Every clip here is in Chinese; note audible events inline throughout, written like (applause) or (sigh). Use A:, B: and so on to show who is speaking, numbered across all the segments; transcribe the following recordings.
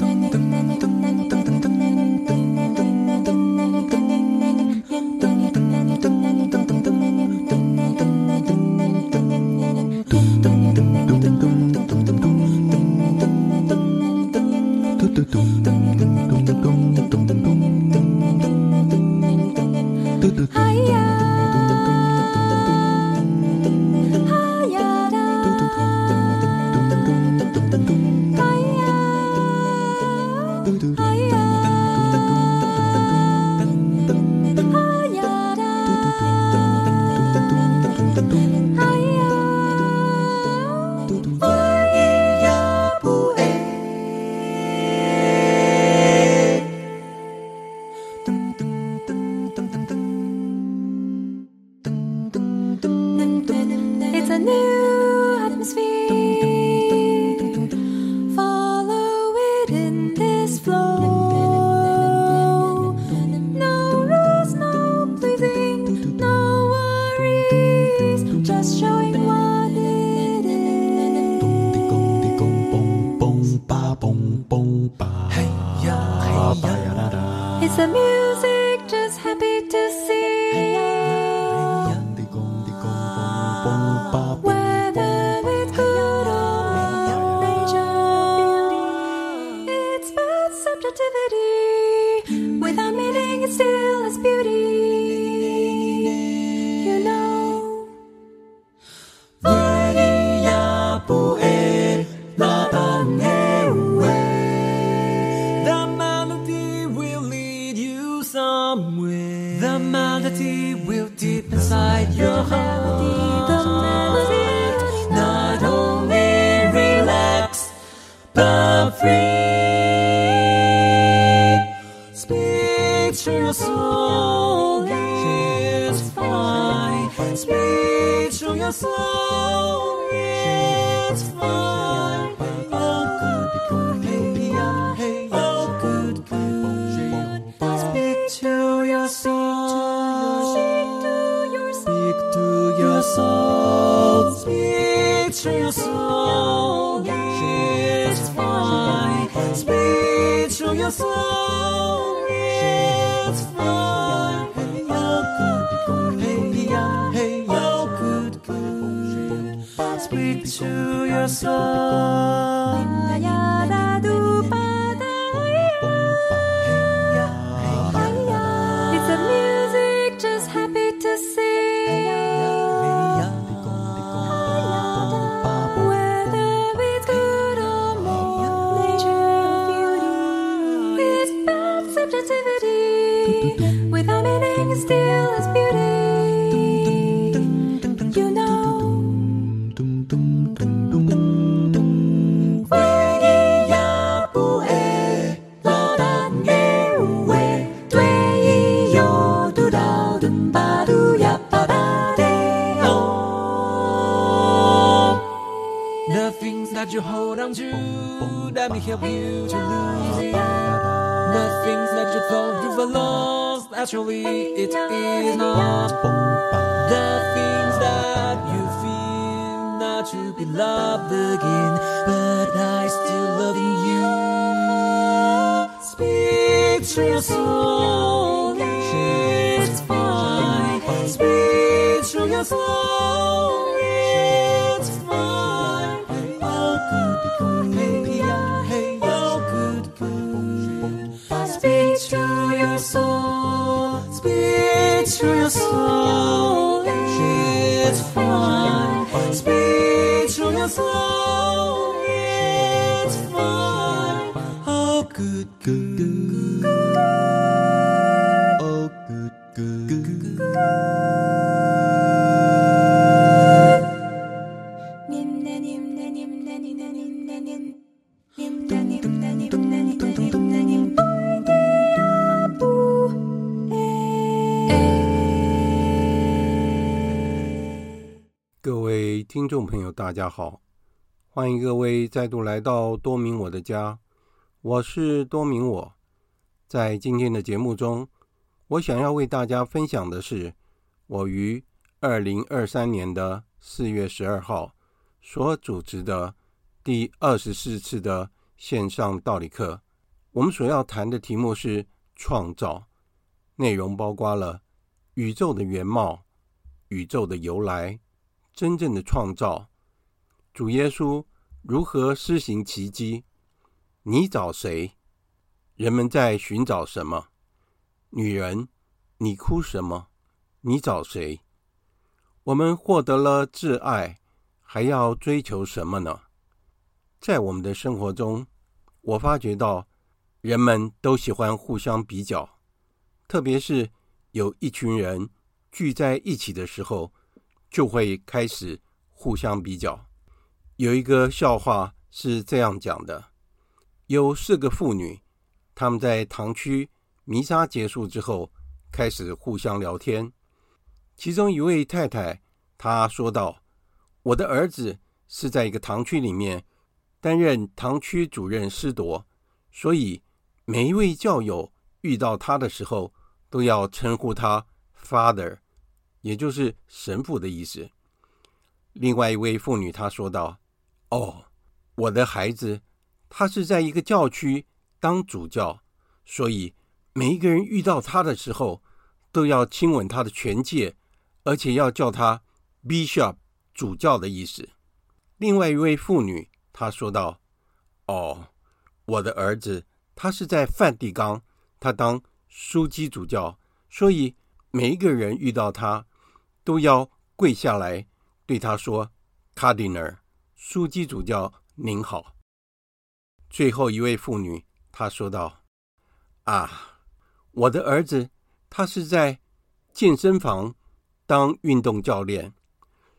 A: dum dum dum somewhere. The melody will deep inside your heart. The melody, not only relax, but free. Speak to your soul, it's fine. Speak to your soul. universal. around you that may help you to lose it. Nothing that you thought you've lost, actually it is not. The things that you feel not to be loved again, but I still love you. Speak to your soul, it's fine. Speak to your soul. 大家好，欢迎各位再度来到多明我的家，我是多明我。在今天的节目中，我想要为大家分享的是
B: 我于二零二三年的四月十二号所组织的第二十四次的线上道理课。我们所要谈的题目是创造，内容包括了宇宙的原貌、宇宙的由来、真正的创造、主耶稣如何施行奇迹、你找谁、人们在寻找什么、女人，你哭什么？你找谁？我们获得了挚爱，还要追求什么呢？在我们的生活中，我发觉到人们都喜欢互相比较，特别是有一群人聚在一起的时候，就会开始互相比较。有一个笑话是这样讲的：有四个妇女，她们在堂区弥撒结束之后，开始互相聊天。其中一位太太，她说道：“我的儿子是在一个堂区里面担任堂区主任司铎，所以每一位教友遇到他的时候，都要称呼他 Father，也就是神父的意思。”另外一位妇女她说道：“哦，我的孩子，他是在一个教区当主教，所以每一个人遇到他的时候，都要亲吻他的拳戒。”而且要叫他 Bishop 主教的意思。另外一位妇女她说道：“哦，我的儿子他是在梵蒂冈，他当枢机主教，所以每一个人遇到他都要跪下来对他说 Cardinal 枢机主教您好。”最后一位妇女她说道：“啊，我的儿子他是在健身房。”当运动教练，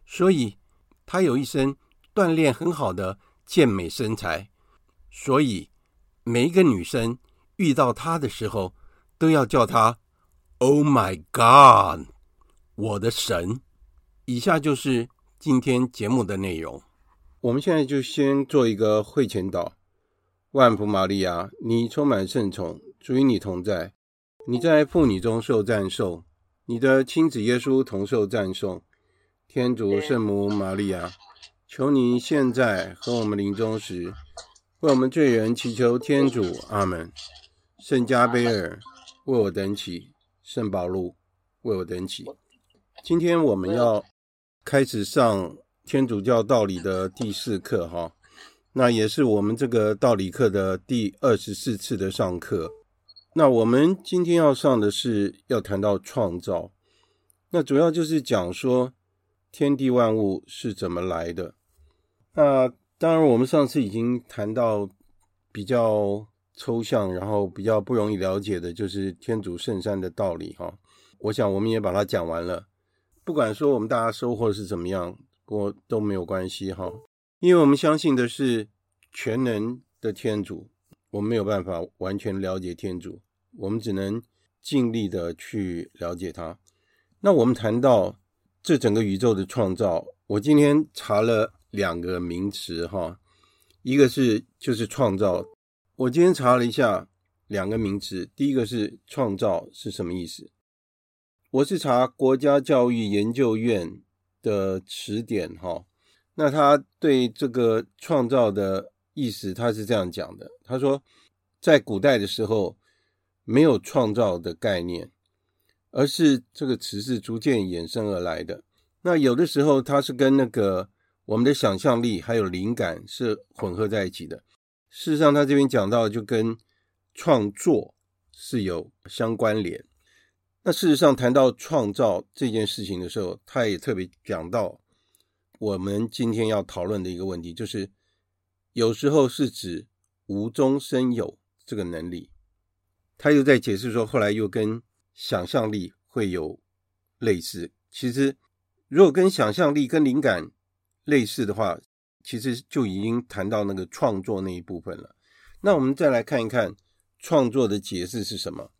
B: 所以他有一身锻炼很好的健美身材，所以每一个女生遇到他的时候都要叫他 “Oh my God”，我的神。以下就是今天节目的内容。我们现在就先做一个会前祷。万福玛利亚，你充满圣宠，主与你同在，你在妇女中受赞颂。你的亲子耶稣同受赞颂，天主圣母玛利亚，求你现在和我们临终时，为我们罪人祈求天主。阿门。圣加贝尔为我等起，圣保禄为我等起。今天我们要开始上天主教道理的第四课，哈，那也是我们这个道理课的第二十四次的上课。那我们今天要上的是要谈到创造，那主要就是讲说天地万物是怎么来的。那当然，我们上次已经谈到比较抽象，然后比较不容易了解的，就是天主圣山的道理哈。我想我们也把它讲完了。不管说我们大家收获是怎么样，过都没有关系哈，因为我们相信的是全能的天主。我们没有办法完全了解天主，我们只能尽力的去了解他。那我们谈到这整个宇宙的创造，我今天查了两个名词哈，一个是就是创造，我今天查了一下两个名词，第一个是创造是什么意思？我是查国家教育研究院的词典哈，那他对这个创造的。意思他是这样讲的，他说，在古代的时候没有创造的概念，而是这个词是逐渐衍生而来的。那有的时候它是跟那个我们的想象力还有灵感是混合在一起的。事实上，他这边讲到就跟创作是有相关联。那事实上谈到创造这件事情的时候，他也特别讲到我们今天要讨论的一个问题，就是。有时候是指无中生有这个能力，他又在解释说，后来又跟想象力会有类似。其实，如果跟想象力跟灵感类似的话，其实就已经谈到那个创作那一部分了。那我们再来看一看创作的解释是什么。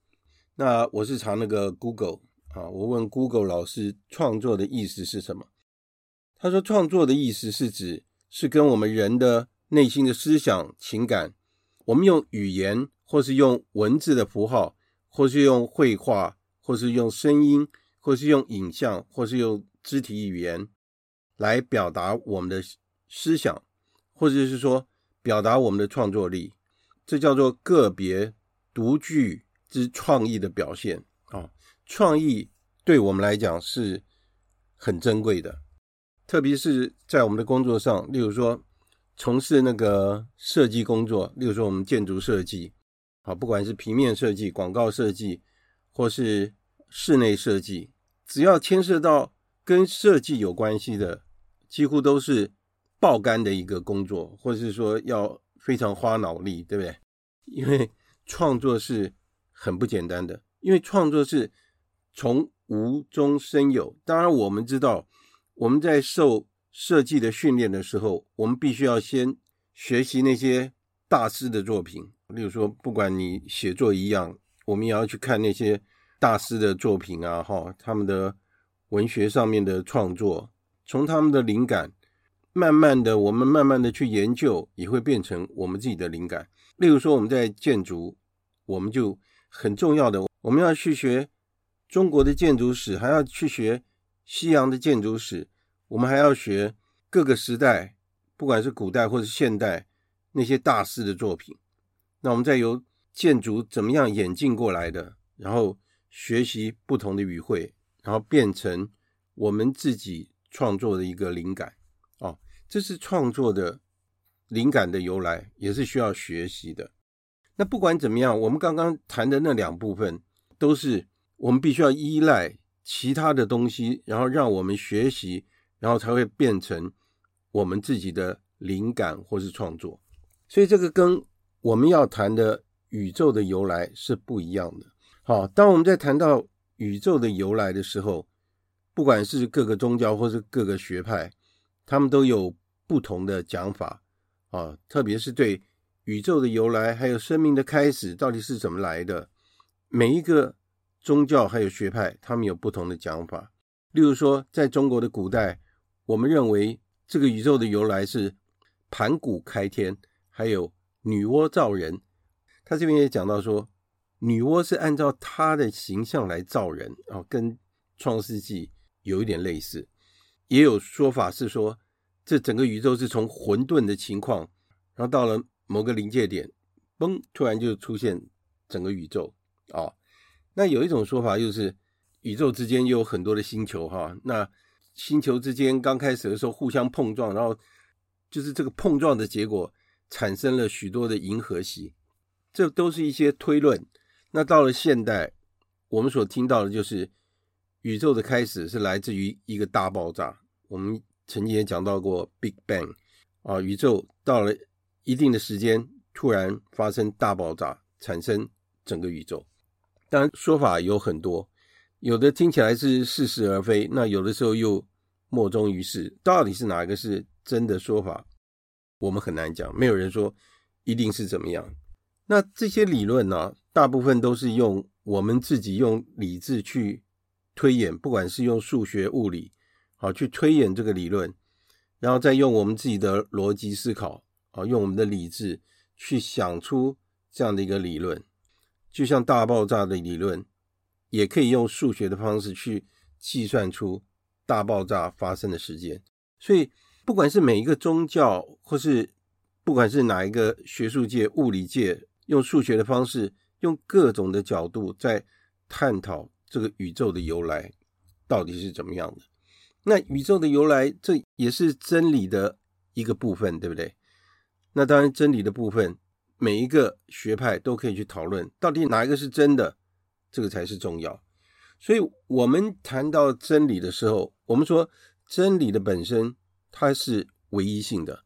B: 那我是查那个 Google 啊，我问 Google 老师创作的意思是什么？他说，创作的意思是指是跟我们人的。内心的思想、情感，我们用语言，或是用文字的符号，或是用绘画，或是用声音，或是用影像，或是用肢体语言来表达我们的思想，或者是说表达我们的创作力，这叫做个别独具之创意的表现啊！创意对我们来讲是很珍贵的，特别是在我们的工作上，例如说从事那个设计工作，例如说我们建筑设计，啊，不管是平面设计、广告设计，或是室内设计，只要牵涉到跟设计有关系的，几乎都是爆肝的一个工作，或者是说要非常花脑力，对不对？因为创作是很不简单的，因为创作是从无中生有。当然，我们知道我们在受设计的训练的时候，我们必须要先学习那些大师的作品。例如说，不管你写作一样，我们也要去看那些。大师的作品啊，哈，他们的文学上面的创作，从他们的灵感，慢慢的，我们慢慢的去研究，也会变成我们自己的灵感。例如说，我们在建筑，我们就很重要的，我们要去学中国的建筑史，还要去学西洋的建筑史，我们还要学各个时代，不管是古代或者现代那些大师的作品。那我们再由建筑怎么样演进过来的，然后。学习不同的语汇，然后变成我们自己创作的一个灵感哦，这是创作的灵感的由来，也是需要学习的。那不管怎么样，我们刚刚谈的那两部分，都是我们必须要依赖其他的东西，然后让我们学习，然后才会变成我们自己的灵感或是创作。所以这个跟我们要谈的宇宙的由来是不一样的。好，当我们在谈到宇宙的由来的时候，不管是各个宗教或是各个学派，他们都有不同的讲法啊。特别是对宇宙的由来，还有生命的开始到底是怎么来的，每一个宗教还有学派，他们有不同的讲法。例如说，在中国的古代，我们认为这个宇宙的由来是盘古开天，还有女娲造人。他这边也讲到说。女娲是按照她的形象来造人啊，跟创世纪有一点类似。也有说法是说，这整个宇宙是从混沌的情况，然后到了某个临界点，嘣，突然就出现整个宇宙啊。那有一种说法就是，宇宙之间有很多的星球哈，那星球之间刚开始的时候互相碰撞，然后就是这个碰撞的结果产生了许多的银河系，这都是一些推论。那到了现代，我们所听到的就是宇宙的开始是来自于一个大爆炸。我们曾经也讲到过 Big Bang 啊，宇宙到了一定的时间，突然发生大爆炸，产生整个宇宙。当然说法有很多，有的听起来是似是而非，那有的时候又莫衷一是。到底是哪个是真的说法，我们很难讲，没有人说一定是怎么样。那这些理论呢，大部分都是用我们自己用理智去推演，不管是用数学、物理，好去推演这个理论，然后再用我们自己的逻辑思考，啊，用我们的理智去想出这样的一个理论。就像大爆炸的理论，也可以用数学的方式去计算出大爆炸发生的时间。所以，不管是每一个宗教，或是不管是哪一个学术界、物理界，用数学的方式，用各种的角度在探讨这个宇宙的由来到底是怎么样的。那宇宙的由来，这也是真理的一个部分，对不对？那当然，真理的部分，每一个学派都可以去讨论，到底哪一个是真的，这个才是重要。所以，我们谈到真理的时候，我们说真理的本身它是唯一性的，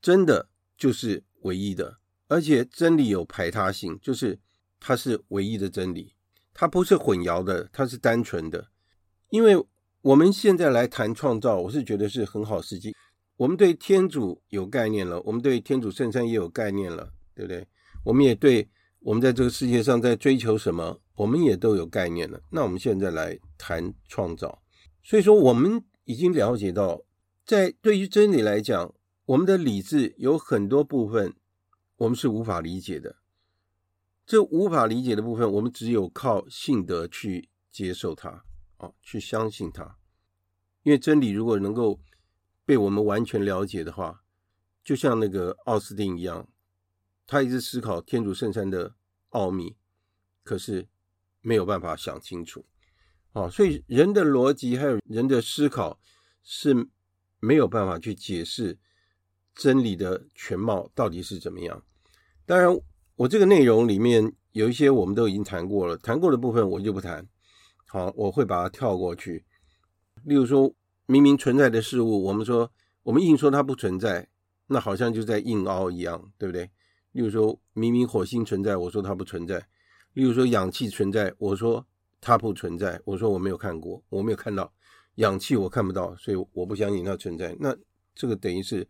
B: 真的就是唯一的。而且真理有排他性，就是它是唯一的真理，它不是混淆的，它是单纯的。因为我们现在来谈创造，我是觉得是很好时机。我们对天主有概念了，我们对天主圣三也有概念了，对不对？我们也对我们在这个世界上在追求什么，我们也都有概念了。那我们现在来谈创造，所以说我们已经了解到，在对于真理来讲，我们的理智有很多部分。我们是无法理解的，这无法理解的部分，我们只有靠信德去接受它啊，去相信它。因为真理如果能够被我们完全了解的话，就像那个奥斯定一样，他一直思考天主圣山的奥秘，可是没有办法想清楚。啊，所以人的逻辑还有人的思考是没有办法去解释真理的全貌到底是怎么样。当然，我这个内容里面有一些我们都已经谈过了，谈过的部分我就不谈。好，我会把它跳过去。例如说，明明存在的事物，我们说我们硬说它不存在，那好像就在硬凹一样，对不对？例如说，明明火星存在，我说它不存在；例如说，氧气存在，我说。它不存在，我说我没有看过，我没有看到氧气，我看不到，所以我不相信它存在。那这个等于是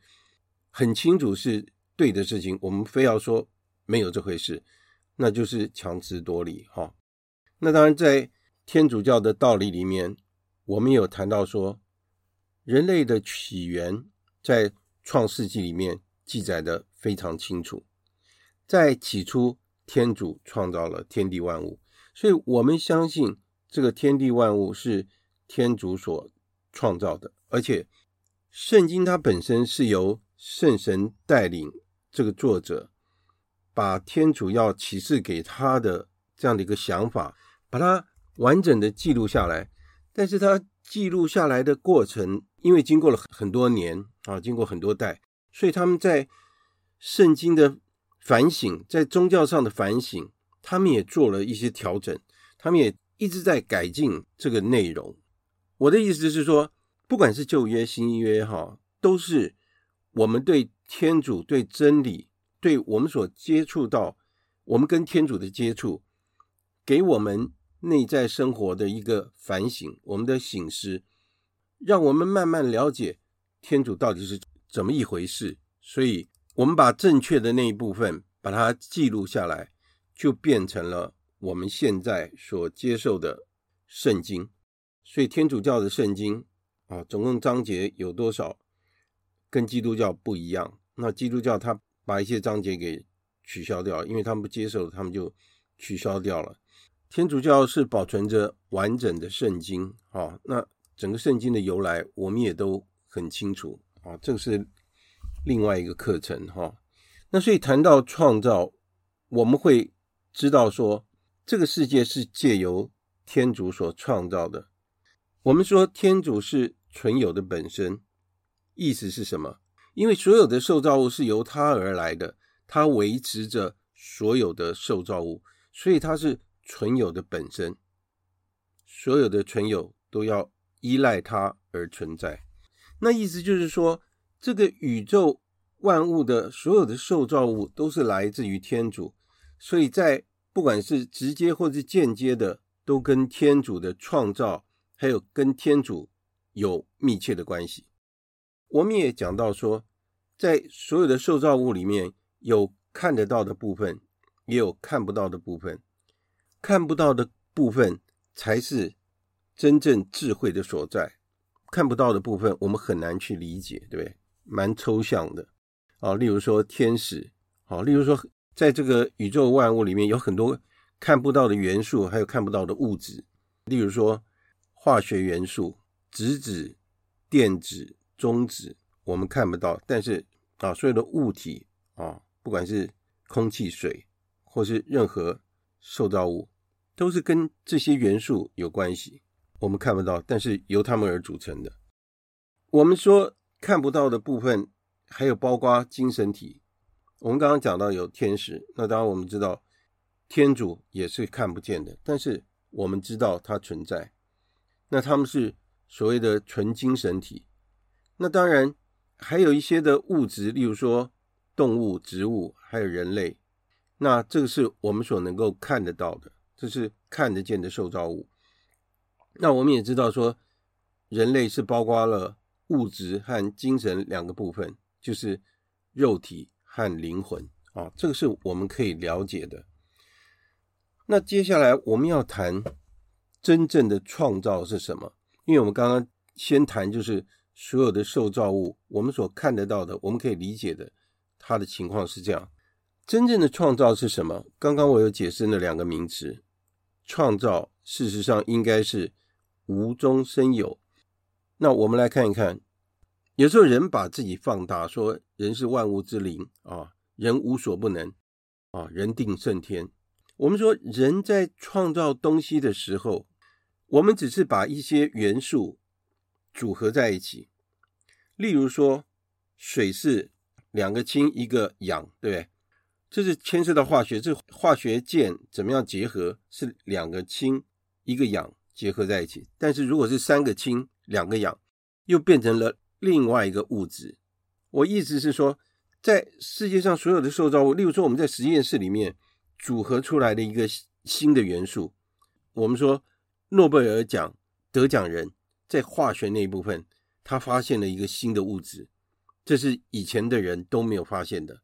B: 很清楚是对的事情，我们非要说没有这回事，那就是强词夺理哈。那当然，在天主教的道理里面，我们有谈到说，人类的起源在创世纪里面记载的非常清楚，在起初天主创造了天地万物。所以我们相信这个天地万物是天主所创造的，而且圣经它本身是由圣神带领这个作者，把天主要启示给他的这样的一个想法，把它完整的记录下来。但是它记录下来的过程，因为经过了很多年啊，经过很多代，所以他们在圣经的反省，在宗教上的反省。他们也做了一些调整，他们也一直在改进这个内容。我的意思是说，不管是旧约、新约，哈，都是我们对天主、对真理、对我们所接触到，我们跟天主的接触，给我们内在生活的一个反省，我们的醒思，让我们慢慢了解天主到底是怎么一回事。所以，我们把正确的那一部分把它记录下来。就变成了我们现在所接受的圣经，所以天主教的圣经啊，总共章节有多少，跟基督教不一样。那基督教他把一些章节给取消掉，因为他们不接受，他们就取消掉了。天主教是保存着完整的圣经啊，那整个圣经的由来我们也都很清楚啊，这个是另外一个课程哈。那所以谈到创造，我们会。知道说这个世界是借由天主所创造的。我们说天主是存有的本身，意思是什么？因为所有的受造物是由他而来的，他维持着所有的受造物，所以他是存有的本身。所有的存有都要依赖它而存在。那意思就是说，这个宇宙万物的所有的受造物都是来自于天主。所以在不管是直接或是间接的，都跟天主的创造，还有跟天主有密切的关系。我们也讲到说，在所有的受造物里面，有看得到的部分，也有看不到的部分。看不到的部分才是真正智慧的所在，看不到的部分我们很难去理解，对不对？蛮抽象的啊。例如说天使，好，例如说。在这个宇宙万物里面，有很多看不到的元素，还有看不到的物质。例如说，化学元素、质子、电子、中子，我们看不到，但是啊，所有的物体啊，不管是空气、水，或是任何受造物，都是跟这些元素有关系。我们看不到，但是由它们而组成的。我们说看不到的部分，还有包括精神体。我们刚刚讲到有天使，那当然我们知道天主也是看不见的，但是我们知道它存在。那他们是所谓的纯精神体。那当然还有一些的物质，例如说动物、植物，还有人类。那这个是我们所能够看得到的，这是看得见的受造物。那我们也知道说，人类是包括了物质和精神两个部分，就是肉体。和灵魂啊，这个是我们可以了解的。那接下来我们要谈真正的创造是什么？因为我们刚刚先谈就是所有的受造物，我们所看得到的，我们可以理解的，它的情况是这样。真正的创造是什么？刚刚我有解释那两个名词，创造事实上应该是无中生有。那我们来看一看，有时候人把自己放大，说人是万物之灵啊，人无所不能啊，人定胜天。我们说人在创造东西的时候，我们只是把一些元素组合在一起，例如说水是两个氢一个氧，对不对？这是牵涉到化学，这化学键怎么样结合？是两个氢一个氧结合在一起。但是如果是三个氢两个氧，又变成了另外一个物质。我意思是说，在世界上所有的受造物，例如说我们在实验室里面组合出来的一个新的元素，我们说诺贝尔奖得奖人在化学那一部分，他发现了一个新的物质，这是以前的人都没有发现的。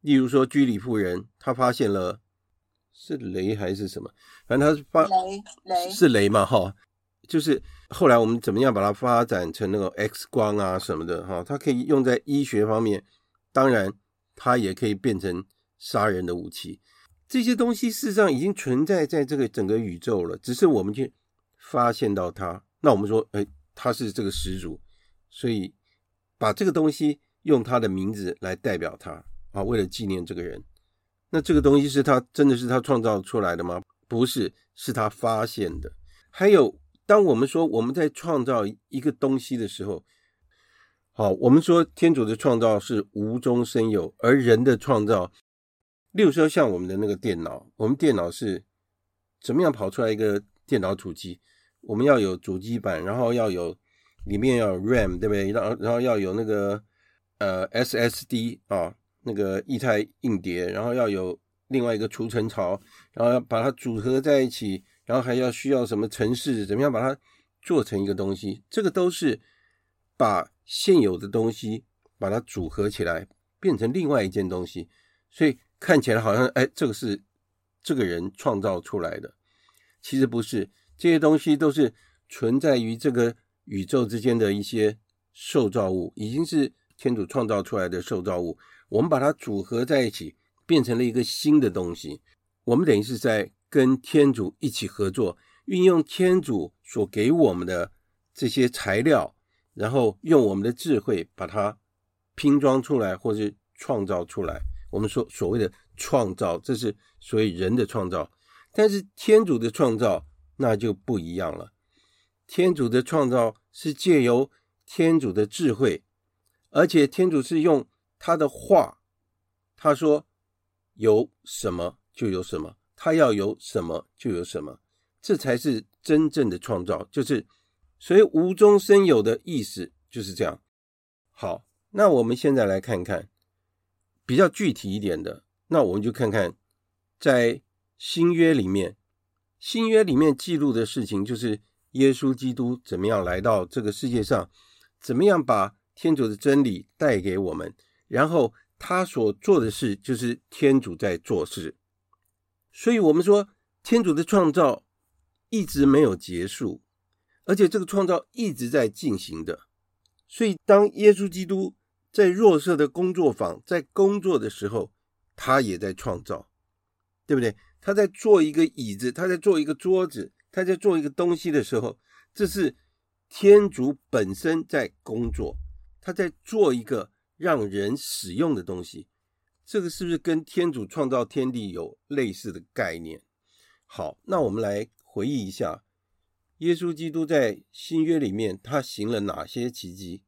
B: 例如说，居里夫人她发现了是雷还是什么？反正她是发
C: 雷雷
B: 是雷嘛，哈，就是后来我们怎么样把它发展成那个 X 光啊什么的，哈，它可以用在医学方面，当然它也可以变成杀人的武器。这些东西事实上已经存在在这个整个宇宙了，只是我们去发现到它。那我们说，哎，它是这个始祖，所以把这个东西用它的名字来代表它。啊，为了纪念这个人，那这个东西是他真的是他创造出来的吗？不是，是他发现的。还有，当我们说我们在创造一个东西的时候，好，我们说天主的创造是无中生有，而人的创造，例如说像我们的那个电脑，我们电脑是怎么样跑出来一个电脑主机？我们要有主机板，然后要有里面要有 RAM，对不对？然后然后要有那个呃 SSD 啊。那个液态硬碟，然后要有另外一个储存槽，然后要把它组合在一起，然后还要需要什么程式，怎么样把它做成一个东西？这个都是把现有的东西把它组合起来，变成另外一件东西，所以看起来好像哎，这个是这个人创造出来的，其实不是，这些东西都是存在于这个宇宙之间的一些受造物，已经是天主创造出来的受造物。我们把它组合在一起，变成了一个新的东西。我们等于是在跟天主一起合作，运用天主所给我们的这些材料，然后用我们的智慧把它拼装出来，或是创造出来。我们说所谓的创造，这是所谓人的创造。但是天主的创造那就不一样了。天主的创造是借由天主的智慧，而且天主是用。他的话，他说有什么就有什么，他要有什么就有什么，这才是真正的创造，就是所以无中生有的意思就是这样。好，那我们现在来看看比较具体一点的，那我们就看看在新约里面，新约里面记录的事情，就是耶稣基督怎么样来到这个世界上，怎么样把天主的真理带给我们。然后他所做的事就是天主在做事，所以我们说天主的创造一直没有结束，而且这个创造一直在进行的。所以当耶稣基督在若瑟的工作坊在工作的时候，他也在创造，对不对？他在做一个椅子，他在做一个桌子，他在做一个东西的时候，这是天主本身在工作，他在做一个。让人使用的东西，这个是不是跟天主创造天地有类似的概念？好，那我们来回忆一下，耶稣基督在新约里面他行了哪些奇迹？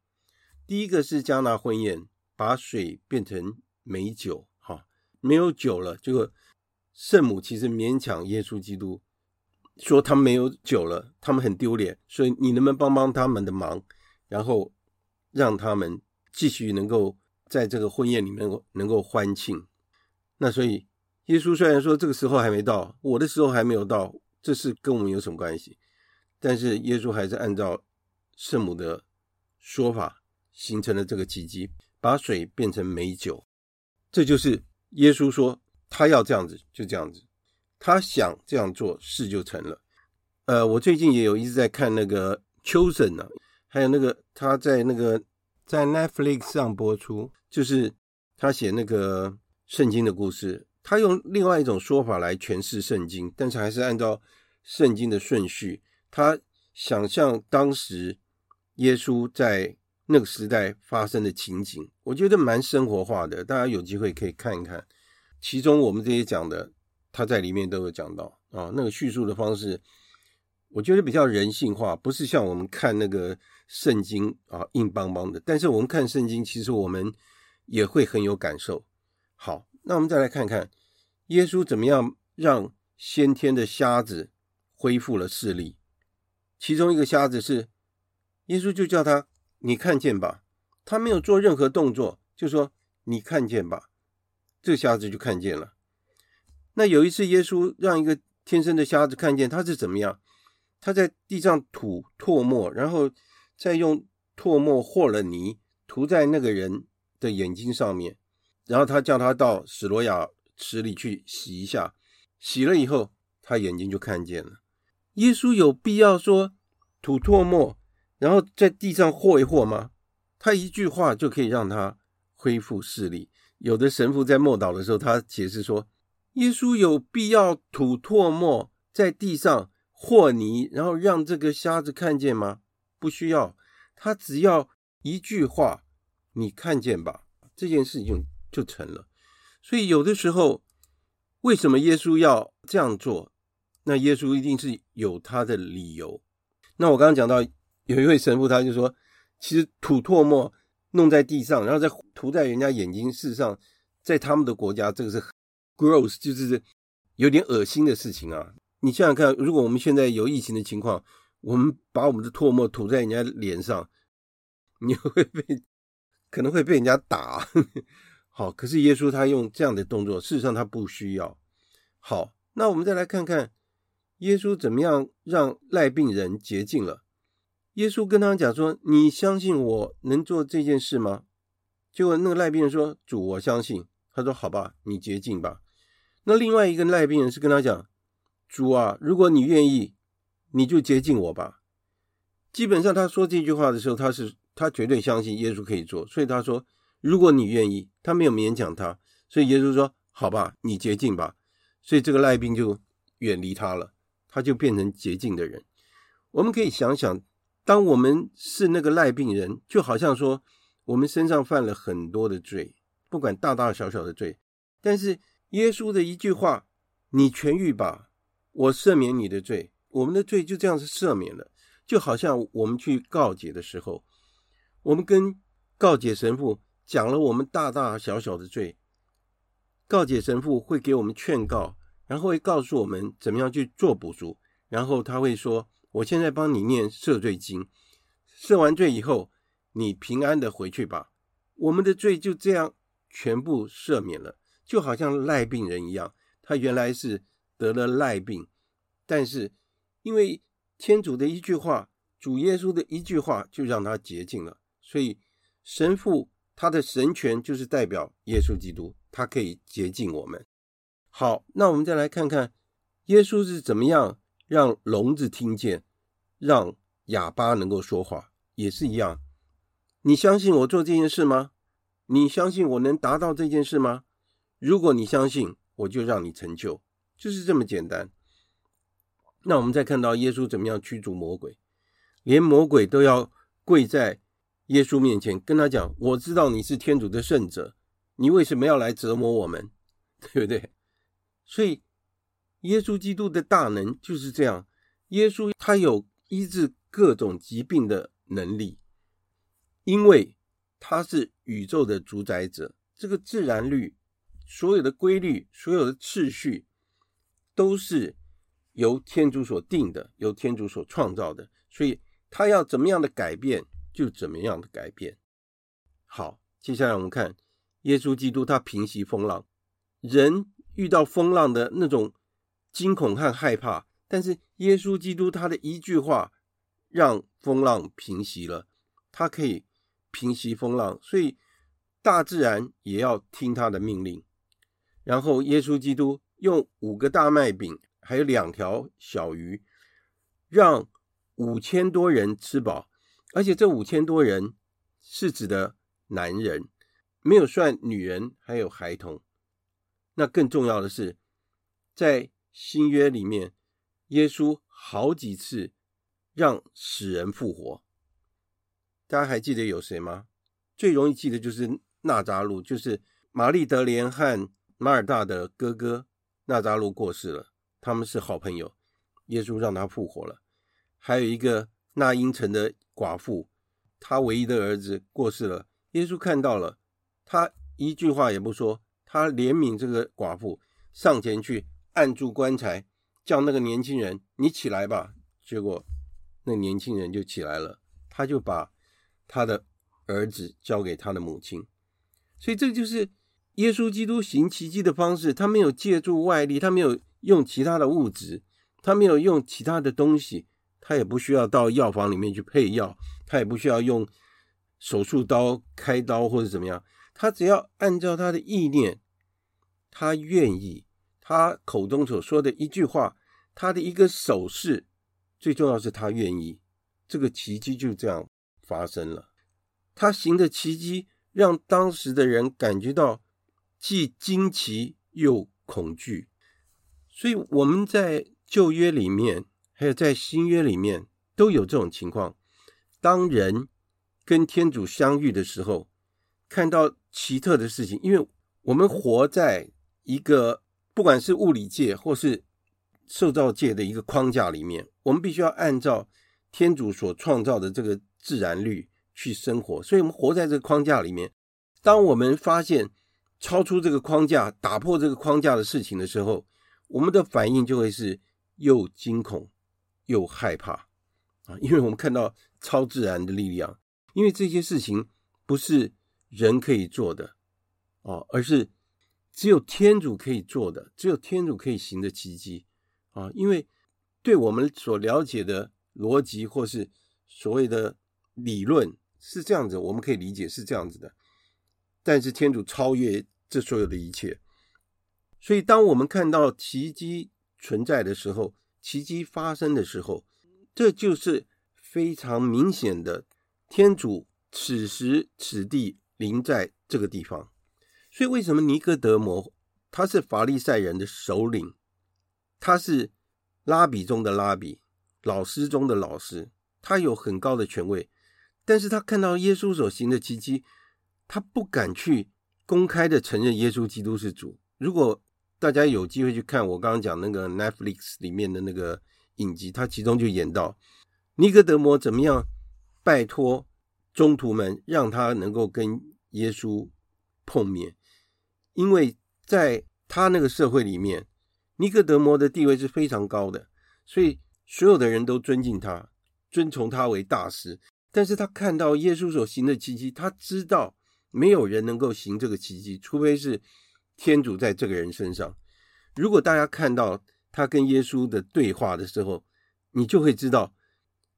B: 第一个是加拿婚宴，把水变成美酒，哈，没有酒了，这个圣母其实勉强耶稣基督说他没有酒了，他们很丢脸，所以你能不能帮帮他们的忙，然后让他们。继续能够在这个婚宴里面能够能够欢庆，那所以耶稣虽然说这个时候还没到，我的时候还没有到，这事跟我们有什么关系？但是耶稣还是按照圣母的说法形成了这个奇迹，把水变成美酒。这就是耶稣说他要这样子，就这样子，他想这样做，事就成了。呃，我最近也有一直在看那个《Chosen》呢，还有那个他在那个。在 Netflix 上播出，就是他写那个圣经的故事，他用另外一种说法来诠释圣经，但是还是按照圣经的顺序。他想象当时耶稣在那个时代发生的情景，我觉得蛮生活化的。大家有机会可以看一看。其中我们这些讲的，他在里面都有讲到啊。那个叙述的方式，我觉得比较人性化，不是像我们看那个圣经啊硬邦邦的。但是我们看圣经，其实我们也会很有感受。好，那我们再来看看耶稣怎么样让先天的瞎子恢复了视力。其中一个瞎子是耶稣就叫他。你看见吧，他没有做任何动作，就说你看见吧，这瞎子就看见了。那有一次，耶稣让一个天生的瞎子看见，他是怎么样？他在地上吐唾沫，然后再用唾沫和了泥涂在那个人的眼睛上面，然后他叫他到史罗亚池里去洗一下，洗了以后，他眼睛就看见了。耶稣有必要说吐唾沫？然后在地上和一和吗？他一句话就可以让他恢复视力。有的神父在默祷的时候，他解释说：耶稣有必要吐唾沫在地上和泥，然后让这个瞎子看见吗？不需要，他只要一句话，你看见吧，这件事情就成了。所以有的时候，为什么耶稣要这样做？那耶稣一定是有他的理由。那我刚刚讲到。有一位神父，他就说，其实吐唾沫弄在地上，然后再涂在人家眼睛，事实上，在他们的国家，这个是 gross，就是有点恶心的事情啊。你想想看，如果我们现在有疫情的情况，我们把我们的唾沫吐在人家脸上，(laughs) 你会被可能会被人家打。(laughs) 好，可是耶稣他用这样的动作，事实上他不需要。好，那我们再来看看耶稣怎么样让赖病人洁净了。耶稣跟他讲说：“你相信我能做这件事吗？”结果那个赖病人说：“主，我相信。”他说：“好吧，你洁净吧。”那另外一个赖病人是跟他讲：“主啊，如果你愿意，你就接近我吧。”基本上他说这句话的时候，他是他绝对相信耶稣可以做，所以他说：“如果你愿意。”他没有勉强他，所以耶稣说：“好吧，你洁净吧。”所以这个赖病就远离他了，他就变成洁净的人。我们可以想想。当我们是那个赖病人，就好像说我们身上犯了很多的罪，不管大大小小的罪，但是耶稣的一句话：“你痊愈吧，我赦免你的罪。”我们的罪就这样子赦免了。就好像我们去告解的时候，我们跟告解神父讲了我们大大小小的罪，告解神父会给我们劝告，然后会告诉我们怎么样去做补赎，然后他会说。我现在帮你念赦罪经，赦完罪以后，你平安的回去吧。我们的罪就这样全部赦免了，就好像赖病人一样，他原来是得了赖病，但是因为天主的一句话，主耶稣的一句话，就让他洁净了。所以神父他的神权就是代表耶稣基督，他可以洁净我们。好，那我们再来看看耶稣是怎么样。让聋子听见，让哑巴能够说话，也是一样。你相信我做这件事吗？你相信我能达到这件事吗？如果你相信，我就让你成就，就是这么简单。那我们再看到耶稣怎么样驱逐魔鬼，连魔鬼都要跪在耶稣面前，跟他讲：“我知道你是天主的圣者，你为什么要来折磨我们？(laughs) 对不对？”所以。耶稣基督的大能就是这样。耶稣他有医治各种疾病的能力，因为他是宇宙的主宰者。这个自然律、所有的规律、所有的秩序，都是由天主所定的，由天主所创造的。所以他要怎么样的改变，就怎么样的改变。好，接下来我们看耶稣基督，他平息风浪。人遇到风浪的那种。惊恐和害怕，但是耶稣基督他的一句话让风浪平息了，他可以平息风浪，所以大自然也要听他的命令。然后耶稣基督用五个大麦饼还有两条小鱼，让五千多人吃饱，而且这五千多人是指的男人，没有算女人还有孩童。那更重要的是，在新约里面，耶稣好几次让死人复活。大家还记得有谁吗？最容易记得就是纳扎路，就是玛丽德莲和马尔大的哥哥纳扎路过世了，他们是好朋友，耶稣让他复活了。还有一个那因城的寡妇，他唯一的儿子过世了，耶稣看到了，他一句话也不说，他怜悯这个寡妇，上前去按住棺材，叫那个年轻人你起来吧。结果那年轻人就起来了，他就把。他的儿子交给他的母亲，所以这就是耶稣基督行奇迹的方式。他没有借助外力，他没有用其他的物质，他没有用其他的东西，他也不需要到药房里面去配药，他也不需要用手术刀开刀或者怎么样，他只要按照他的意念，他愿意，他口中所说的一句话，他的一个手势，最重要是他愿意，这个奇迹就这样。发生了，他行的奇迹让当时的人感觉到既惊奇又恐惧，所以我们在旧约里面，还有在新约里面都有这种情况。当人跟天主相遇的时候，看到奇特的事情，因为我们活在一个不管是物理界或是受造界的一个框架里面，我们必须要按照天主所创造的这个。自然律去生活，所以我们活在这个框架里面。当我们发现超出这个框架、打破这个框架的事情的时候，我们的反应就会是又惊恐又害怕啊！因为我们看到超自然的力量，因为这些事情不是人可以做的啊，而是只有天主可以做的，只有天主可以行的奇迹啊！因为对我们所了解的逻辑或是所谓的。理论是这样子，我们可以理解是这样子的，但是天主超越这所有的一切，所以当我们看到奇迹存在的时候，奇迹发生的时候，这就是非常明显的天主此时此地临在这个地方。所以为什么尼哥德摩他是法利赛人的首领，他是拉比中的拉比，老师中的老师，他有很高的权位。但是他看到耶稣所行的奇迹，他不敢去公开的承认耶稣基督是主。如果大家有机会去看我刚刚讲那个 Netflix 里面的那个影集，他其中就演到尼哥德摩怎么样拜托中徒们让他能够跟耶稣碰面，因为在他那个社会里面，尼哥德摩的地位是非常高的，所以所有的人都尊敬他，尊崇他为大师。但是他看到耶稣所行的奇迹，他知道没有人能够行这个奇迹，除非是天主在这个人身上。如果大家看到他跟耶稣的对话的时候，你就会知道，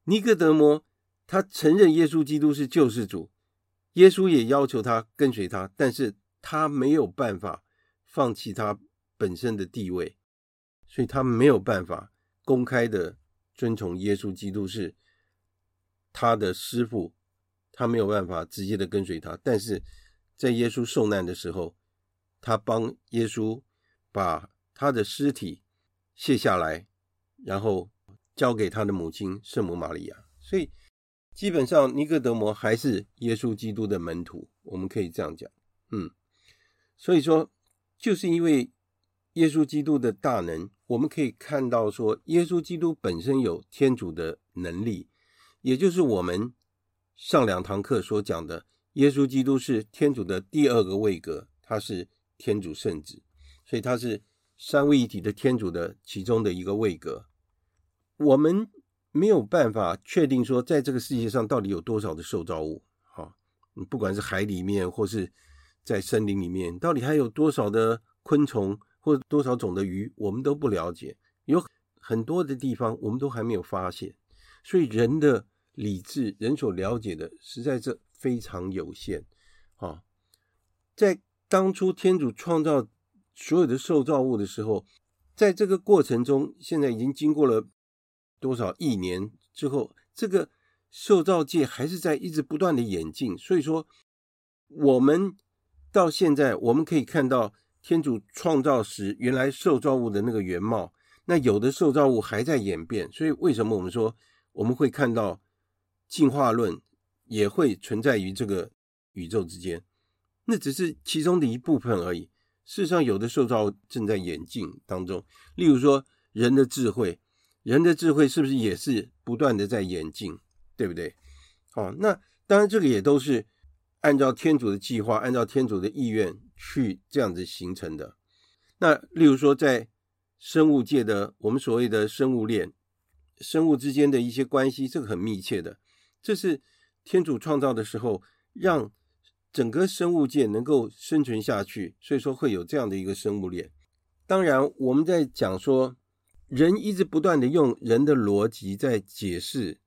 B: 尼哥德摩他承认耶稣基督是救世主，耶稣也要求他跟随他，但是他没有办法放弃他本身的地位，所以他没有办法公开的尊崇耶稣基督是。他的师傅，他没有办法直接的跟随他，但是在耶稣受难的时候，他帮耶稣把他的尸体卸下来，然后交给他的母亲圣母玛利亚。所以基本上尼哥德摩还是耶稣基督的门徒，我们可以这样讲。嗯，所以说就是因为耶稣基督的大能，我们可以看到说耶稣基督本身有天主的能力。也就是我们上两堂课所讲的，耶稣基督是天主的第二个位格，他是天主圣子，所以他是三位一体的天主的其中的一个位格。我们没有办法确定说，在这个世界上到底有多少的受造物，哈，不管是海里面或是在森林里面，到底还有多少的昆虫或多少种的鱼，我们都不了解。有很多的地方，我们都还没有发现，所以人的。理智人所了解的实在是非常有限啊！在当初天主创造所有的受造物的时候，在这个过程中，现在已经经过了多少亿年之后，这个受造界还是在一直不断的演进。所以说，我们到现在我们可以看到天主创造时原来受造物的那个原貌。那有的受造物还在演变，所以为什么我们说？我们会看到进化论也会存在于这个宇宙之间，那只是其中的一部分而已。事实上，有的受造正在演进当中。例如说，人的智慧，人的智慧是不是也是不断的在演进，对不对？哦，那当然这个也都是按照天主的计划，按照天主的意愿去这样子形成的。那例如说，在生物界的我们所谓的生物链，生物之间的一些关系，这个很密切的，这是天主创造的时候让。整个生物界能够生存下去，所以说会有这样的一个生物链。当然，我们在讲说，人一直不断的用人的逻辑在解释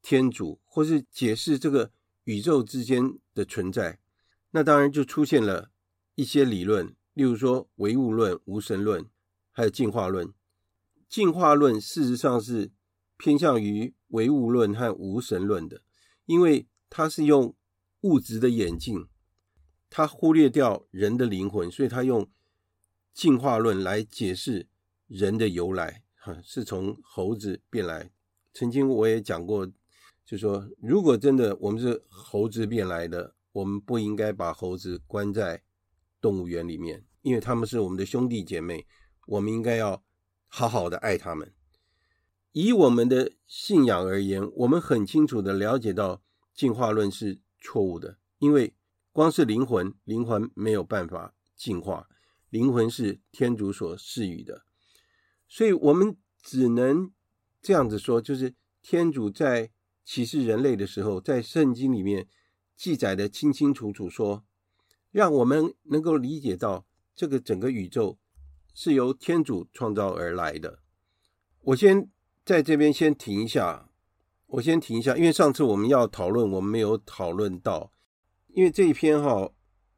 B: 天主，或是解释这个宇宙之间的存在，那当然就出现了一些理论，例如说唯物论、无神论，还有进化论。进化论事实上是偏向于唯物论和无神论的，因为它是用物质的演进，他忽略掉人的灵魂，所以他用进化论来解释人的由来，哈，是从猴子变来。曾经我也讲过，就说如果真的我们是猴子变来的，我们不应该把猴子关在动物园里面，因为他们是我们的兄弟姐妹，我们应该要好好的爱他们。以我们的信仰而言，我们很清楚的了解到进化论是。错误的，因为光是灵魂，灵魂没有办法进化，灵魂是天主所赐予的，所以我们只能这样子说，就是天主在启示人类的时候，在圣经里面记载的清清楚楚说，让我们能够理解到这个整个宇宙是由天主创造而来的。我先在这边先停一下。我先停一下，因为上次我们要讨论，我们没有讨论到，因为这一篇哈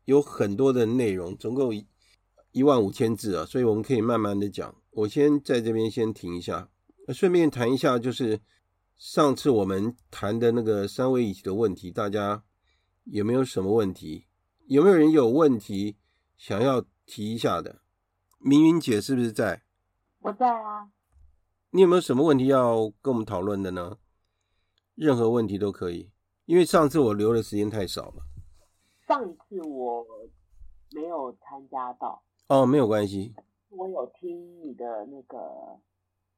B: 有很多的内容，总共一万五千字啊，所以我们可以慢慢的讲。我先在这边先停一下，顺便谈一下，就是上次我们谈的那个三位一体的问题，大家有没有什么问题？有没有人有问题想要提一下的？明云姐是不是在？
C: 我在啊。
B: 你有没有什么问题要跟我们讨论的呢？任何问题都可以，因为上次我留的时间太少了。
C: 上一次我没有参加到。
B: 哦，没有关系。
C: 我有听你的那个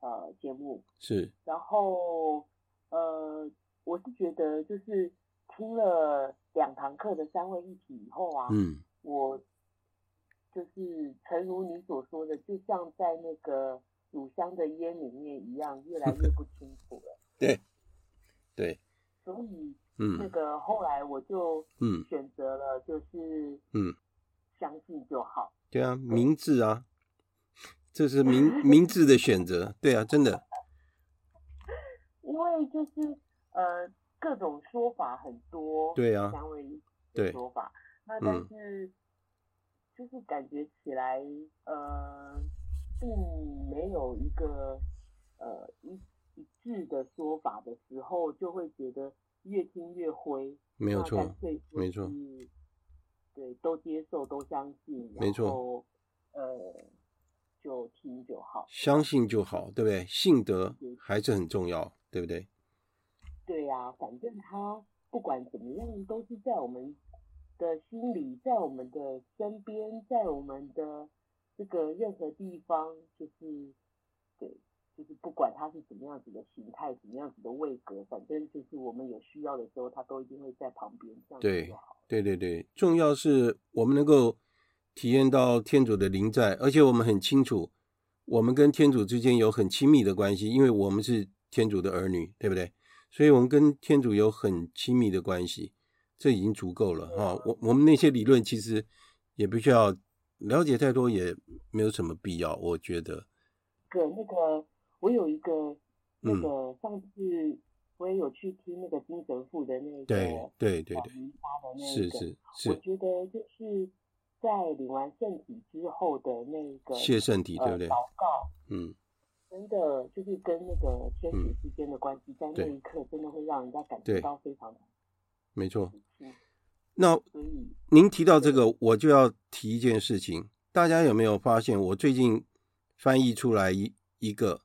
C: 呃节目。
B: 是。
C: 然后呃，我是觉得就是听了两堂课的三位一体以后啊，
B: 嗯，
C: 我就是诚如你所说的，就像在那个乳香的烟里面一样，越来越不清楚了。(laughs)
B: 对。对，
C: 所以，嗯，那个后来我就，嗯，选择了就是，嗯，相信就好。
B: 对啊，明智啊，这是明 (laughs) 明智的选择。对啊，真的。(laughs)
C: 因为就是呃，各种说法很多，
B: 对啊，
C: 三位一体的说法。那但是，就是感觉起来，呃，并没有一个呃一。一致的说法的时候，就会觉得越听越灰。
B: 没有错，没错。
C: 对，都接受，都相信。
B: 没错。
C: 呃，就听就好。
B: 相信就好，对不对？信德还是很重要，对不对？
C: 对呀、啊，反正他不管怎么样，都是在我们的心里，在我们的身边，在我们的这个任何地方，就是对。就是不管它是什么样子的形态，什么样子的位格，反正就是我们有需要的时候，它都一定会在旁边。这样。
B: 对，对对对，重要是我们能够体验到天主的临在，而且我们很清楚，我们跟天主之间有很亲密的关系，因为我们是天主的儿女，对不对？所以我们跟天主有很亲密的关系，这已经足够了哈。我我们那些理论其实也不需要了解太多，也没有什么必要，我觉得。
C: 对，那个。我有一个那个上次我也有去听那个金泽富的那个
B: 对对对对
C: 弥撒的那个，
B: 是是是，
C: 我觉得就是在领完圣体之后的那个
B: 谢圣体，对不对？
C: 祷告，
B: 嗯，
C: 真的就是跟那个天使之间的关系，在那一刻真的会让人家感觉到非常的，
B: 没错。那您提到这个，我就要提一件事情，大家有没有发现？我最近翻译出来一一个。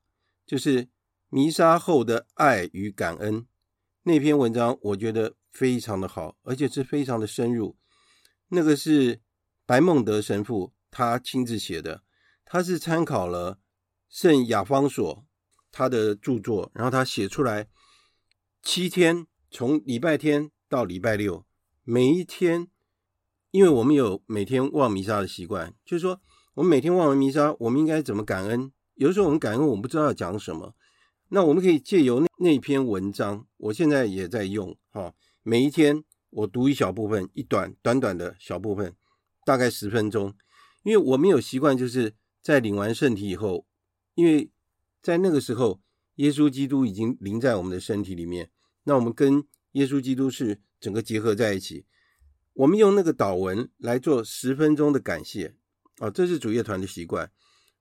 B: 就是弥撒后的爱与感恩那篇文章，我觉得非常的好，而且是非常的深入。那个是白孟德神父他亲自写的，他是参考了圣亚方索他的著作，然后他写出来七天，从礼拜天到礼拜六，每一天，因为我们有每天望弥撒的习惯，就是说我们每天望完弥撒，我们应该怎么感恩？有的时候我们感恩，我们不知道要讲什么。那我们可以借由那那篇文章，我现在也在用哈。每一天我读一小部分，一短短短的小部分，大概十分钟。因为我们有习惯，就是在领完圣体以后，因为在那个时候，耶稣基督已经临在我们的身体里面，那我们跟耶稣基督是整个结合在一起。我们用那个祷文来做十分钟的感谢啊，这是主业团的习惯。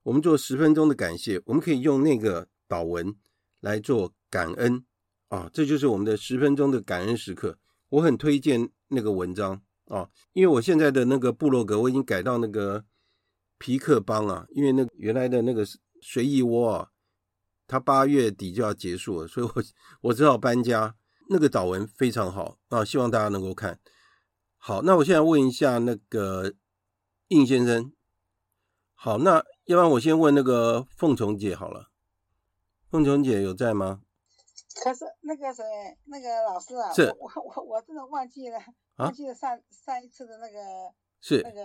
B: 我们做十分钟的感谢，我们可以用那个祷文。来做感恩啊，这就是我们的十分钟的感恩时刻。我很推荐那个文章啊，因为我现在的那个部落格我已经改到那个皮克邦啊，因为那原来的那个随意窝啊，它八月底就要结束了，所以我我只好搬家。那个祷文非常好啊，希望大家能够看。好，那我现在问一下那个应先生。好，那要不然我先问那个凤琼姐好了。凤琼姐有在吗？
D: 可是那个谁，那个老师啊，
B: 是
D: 我我我真的忘记了，啊、忘记了上上一次的那个
B: 是
D: 那个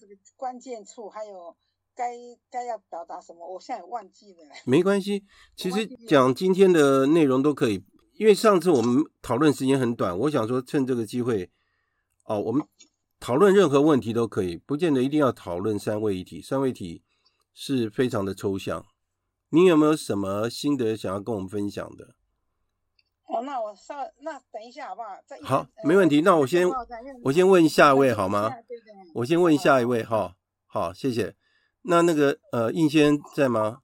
D: 这个关键处，还有该该要表达什么，我现在也忘记了。
B: 没关系，(laughs) 其实讲今天的内容都可以，因为上次我们讨论时间很短，我想说趁这个机会，哦，我们讨论任何问题都可以，不见得一定要讨论三位一体，三位一体是非常的抽象。你有没有什么心得想要跟我们分享的？
D: 哦，那我稍那等一下好不好？
B: 好，没问题。那我先我先问下一位好吗？我先问下一位哈。好，谢谢。那那个呃，应先在吗？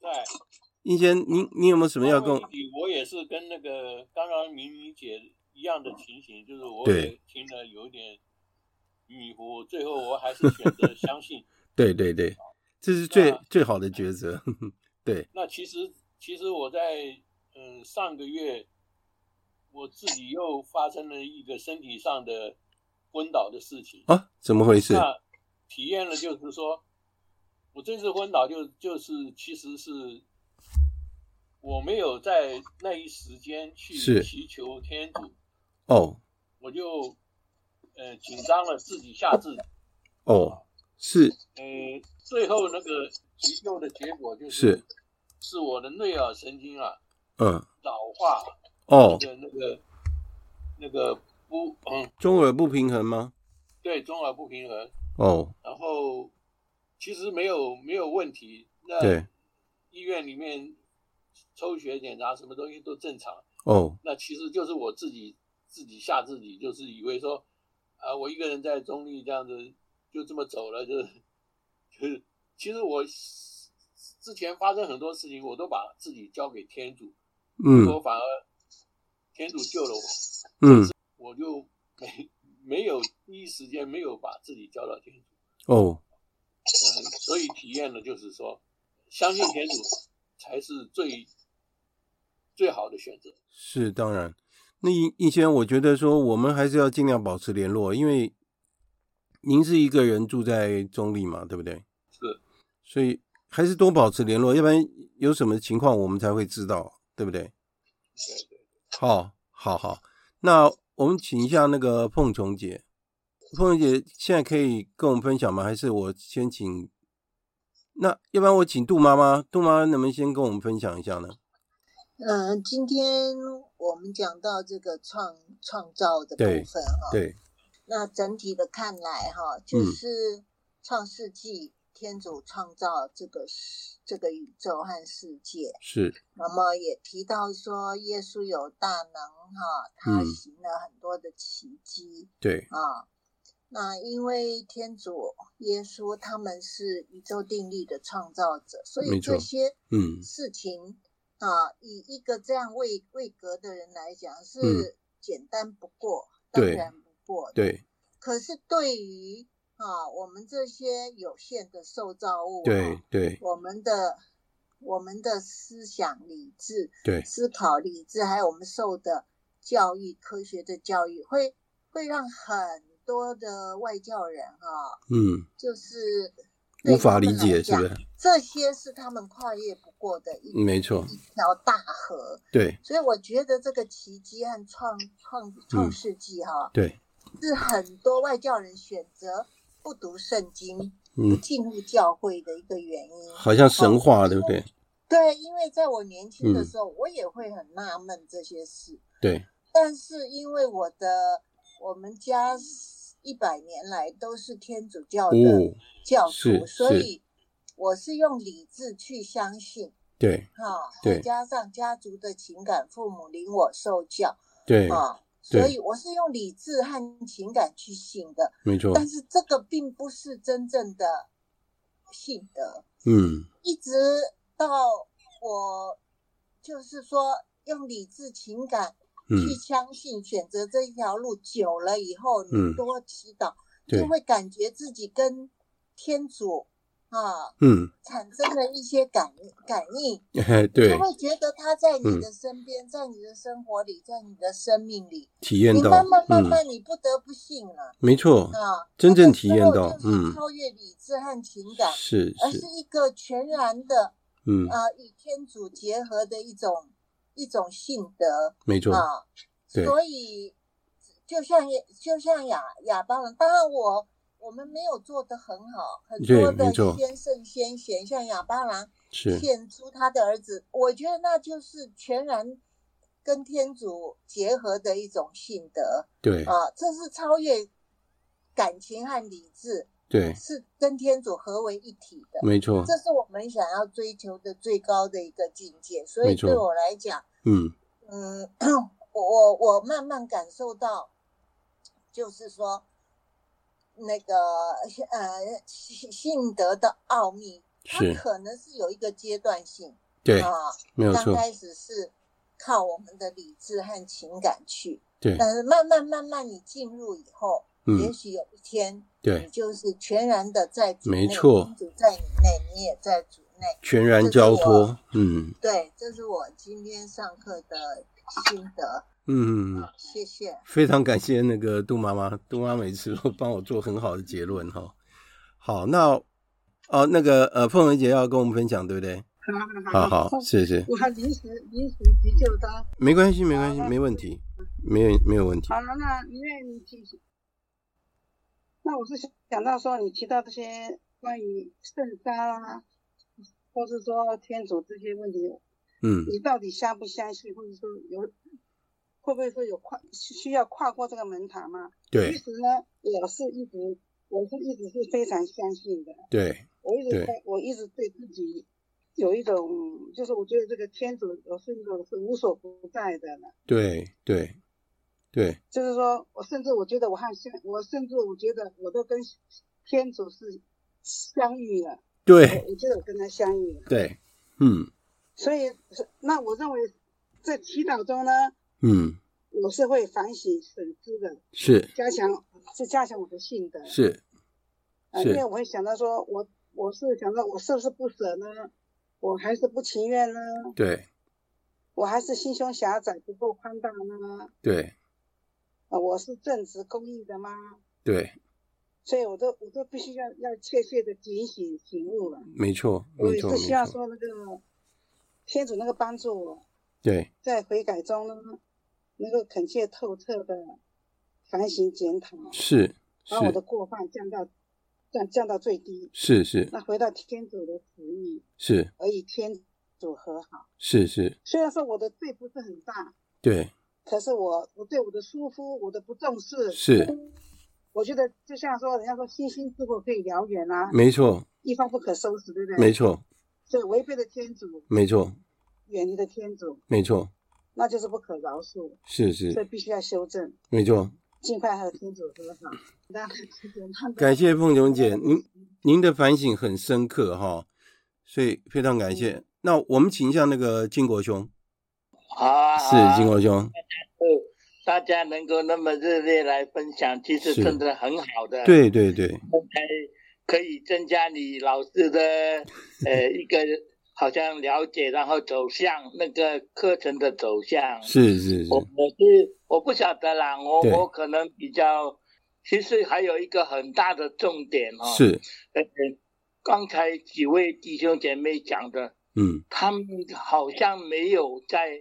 E: 在。
B: 应先，你你有没有什么要跟我？
E: 我也是跟那个刚刚明明姐一样的情形，就是我也听了有点迷糊，最后我还是选择相信。
B: 对 (laughs) 对对，这是最最好的抉择。(laughs) 对，
E: 那其实其实我在嗯上个月，我自己又发生了一个身体上的昏倒的事情
B: 啊，怎么回事？
E: 那体验了就是说，我这次昏倒就就是其实是我没有在那一时间去祈求天主
B: 哦，
E: 我就呃紧张了，自己吓自己
B: 哦，是
E: 呃最后那个。急救的结果就是是，是我的内耳神经啊，
B: 嗯，
E: 老化
B: 哦，
E: 的那个那个不嗯，
B: 中耳不平衡吗？
E: 对，中耳不平衡
B: 哦。
E: 然后其实没有没有问题，那医院里面抽血检查什么东西都正常
B: 哦。
E: 那其实就是我自己自己吓自己，就是以为说啊，我一个人在中立这样子就这么走了，就是就是。其实我之前发生很多事情，我都把自己交给天主，嗯，我反而天主救了我，
B: 嗯，
E: 我就没没有第一时间没有把自己交到天
B: 主，哦，
E: 嗯，所以体验了就是说，相信天主才是最最好的选择。
B: 是当然，那一些我觉得说，我们还是要尽量保持联络，因为您是一个人住在中立嘛，对不对？是所以还是多保持联络，要不然有什么情况我们才会知道，对不对？
E: 对对。
B: 好，好，好。那我们请一下那个凤琼姐，凤琼姐现在可以跟我们分享吗？还是我先请？那要不然我请杜妈妈，杜妈妈能不能先跟我们分享一下呢？
F: 嗯、呃，今天我们讲到这个创创造的部分哈，
B: 对。
F: 那整体的看来哈，就是创世纪。嗯天主创造这个世这个宇宙和世界，
B: 是。
F: 那么也提到说，耶稣有大能哈，他行了很多的奇迹。
B: 对、
F: 嗯、啊，那因为天主耶稣他们是宇宙定律的创造者，所以这些嗯事情啊，以一个这样位位格的人来讲是简单不过，当然不过。
B: 对。
F: 可是对于啊，我们这些有限的受造物，
B: 对对，
F: 我们的我们的思想理智，
B: 对，
F: 思考理智，还有我们受的教育，科学的教育，会会让很多的外教人哈，
B: 嗯，
F: 就是
B: 无法理解，是不是？
F: 这些是他们跨越不过的一
B: 没错
F: 一条大河。
B: 对，
F: 所以我觉得这个奇迹和创创创世纪哈，
B: 对，
F: 是很多外教人选择不读圣经。
B: 不，
F: 进入教会的一个原因，
B: 好像神话，对不对？
F: 对，因为在我年轻的时候，我也会很纳闷这些事。
B: 对，
F: 但是因为我的我们家一百年来都是天主教的教徒，所以我是用理智去相信。
B: 对，
F: 哈，再加上家族的情感，父母领我受教。
B: 对，
F: 啊。所以我是用理智和情感去信的，
B: 没错。
F: 但是这个并不是真正的信德。
B: 嗯。
F: 一直到我就是说用理智情感去相信，嗯、选择这一条路久了以后，你多祈祷，嗯、就会感觉自己跟天主。啊，嗯，产生了一些感感应，
B: 对，
F: 他会觉得他在你的身边，在你的生活里，在你的生命里
B: 体验到，
F: 你慢慢慢慢，你不得不信了，
B: 没错啊，真正体验到，嗯，
F: 超越理智和情感，
B: 是，
F: 而是一个全然的，嗯啊，与天主结合的一种一种性德，
B: 没错
F: 啊，所以就像就像哑哑巴人，当然我。我们没有做得很好，很多的先圣先贤，像亚巴郎献出他的儿子，我觉得那就是全然跟天主结合的一种性德。
B: 对
F: 啊，这是超越感情和理智，
B: 对，是
F: 跟天主合为一体的。
B: 没错，
F: 这是我们想要追求的最高的一个境界。所以对我来讲，
B: 嗯
F: 嗯，(coughs) 我我慢慢感受到，就是说。那个呃，性德的奥秘，它可能是有一个阶段性，
B: 对啊，没有错。
F: 刚开始是靠我们的理智和情感去，
B: 对。
F: 但是慢慢慢慢你进入以后，嗯也许有一天，
B: 对，
F: 你就是全然的在主内，
B: 没错，
F: 主在你内，你也在主内，
B: 全然交托。嗯，
F: 对，这是我今天上课的心得。
B: 嗯，
F: 谢谢，
B: 非常感谢那个杜妈妈，(laughs) 杜妈每次都帮我做很好的结论哈。好，那哦，那个呃，凤文姐要跟我们分享，对不对？好好好，谢谢。
D: 我还临时临时急救他，
B: 没关系，没关系，没问题，没有没有问题。
D: 好了，那因为你提，那我是想到说，你提到这些关于圣杀啦，或是说天主这些问题，
B: 嗯，
D: 你到底相不相信，或者说有？会不会说有跨需要跨过这个门槛吗？
B: 对，
D: 其实呢，我是一直我是一直是非常相信的。
B: 对，
D: 我一直在我一直对自己有一种，就是我觉得这个天主我是一种是无所不在的了。
B: 对对对，
D: 就是说我甚至我觉得我和现我甚至我觉得我都跟天主是相遇了。
B: 对，
D: 我觉得我跟他相遇了。
B: 对，嗯。
D: 所以那我认为在祈祷中呢。
B: 嗯，
D: 我是会反省省知的，
B: 是
D: 加强，是加强我的信德，
B: 是，
D: 呃，因为我会想到说，我我是想到我是不是不舍呢？我还是不情愿呢？
B: 对，
D: 我还是心胸狭窄不够宽大呢？
B: 对，
D: 啊，我是正直公义的吗？
B: 对，
D: 所以我都我都必须要要切切的警醒醒悟了。
B: 没错，没错，
D: 我也是希望说那个天主那个帮助我，
B: 对，
D: 在悔改中呢。能够恳切透彻的反省检讨，
B: 是，
D: 把我的过犯降到降降到最低，
B: 是是。
D: 那回到天主的旨意，
B: 是，
D: 而与天主和好，
B: 是是。
D: 虽然说我的罪不是很大，
B: 对，
D: 可是我我对我的疏忽，我的不重视，
B: 是。我
D: 觉得就像说，人家说星星之火可以燎原啊，
B: 没错，
D: 一发不可收拾，对不对？
B: 没错。
D: 所以违背了天主，
B: 没错。
D: 远离了天主，
B: 没错。
D: 那就是不可饶恕，
B: 是是，
D: 所以必须要修正，
B: 没错，
D: 尽快和天主和好。
B: 感谢凤琼姐，您您的反省很深刻哈，所以非常感谢。那我们请一下那个金国兄，
G: 啊，
B: 是金国兄，
G: 大家能够那么热烈来分享，其实真的很好的，
B: 对对对，(laughs)
G: 可以增加你老师的呃一个好像了解，然后走向那个课程的走向。
B: 是是是，
G: 我我是我不晓得啦，我我可能比较，其实还有一个很大的重点哦。
B: 是，
G: 呃，刚才几位弟兄姐妹讲的，
B: 嗯，
G: 他们好像没有在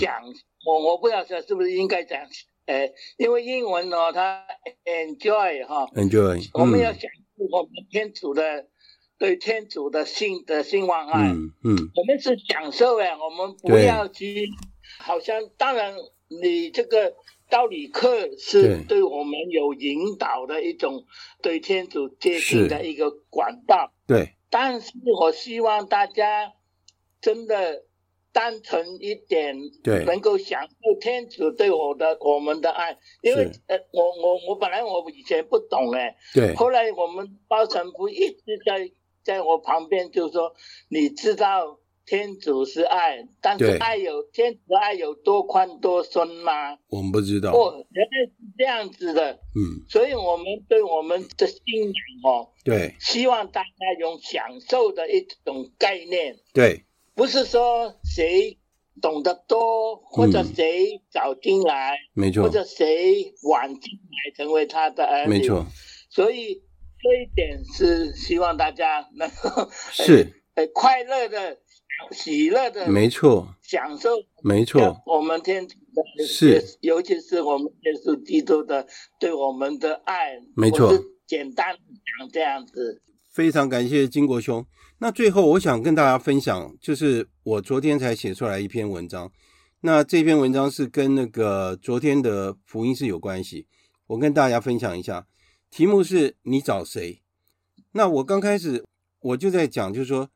G: 讲，
B: 嗯、
G: 我我不晓得是不是应该讲，呃，因为英文呢，它 enjoy 哈
B: ，enjoy，
G: 我们要想我们天主的。对天主的信的信望爱，
B: 嗯嗯，
G: 我们是享受哎，我们不要去，好像当然你这个道理课是对。我们有引导的一种对天主接近的一个管道，
B: 对。
G: 但是我希望大家真的单纯一点，
B: 对，
G: 能够享受天主对我的我们的爱，因为呃，我我我本来我以前不懂哎，
B: 对，
G: 后来我们包神父一直在。在我旁边就说：“你知道天主是爱，但是爱有天主的爱有多宽多深吗？
B: 我们不知道。
G: 哦，原来是这样子的。
B: 嗯，
G: 所以我们对我们的信仰哦，
B: 对，
G: 希望大家用享受的一种概念。
B: 对，
G: 不是说谁懂得多，或者谁早进来，
B: 没错，
G: 或者谁晚进来成为他的儿女，
B: 没错。
G: 所以。”这一点是希望大家能够
B: 是
G: 呃快乐的、喜乐的，
B: 没错，
G: 享受
B: 没错。
G: 我们天
B: 是，
G: 尤其是我们耶稣基督的对我们的爱，
B: 没错。
G: 简单讲这样子，
B: 非常感谢金国兄。那最后我想跟大家分享，就是我昨天才写出来一篇文章。那这篇文章是跟那个昨天的福音是有关系，我跟大家分享一下。题目是你找谁？那我刚开始我就在讲，就是说，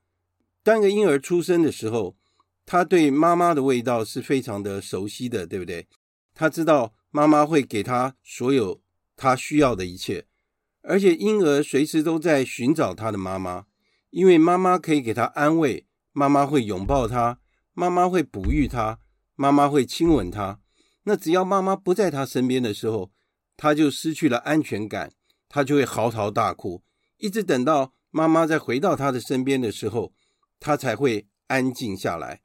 B: 当个婴儿出生的时候，他对妈妈的味道是非常的熟悉的，对不对？他知道妈妈会给他所有他需要的一切，而且婴儿随时都在寻找他的妈妈，因为妈妈可以给他安慰，妈妈会拥抱他，妈妈会哺育他，妈妈会亲吻他。那只要妈妈不在他身边的时候，他就失去了安全感。他就会嚎啕大哭，一直等到妈妈再回到他的身边的时候，他才会安静下来。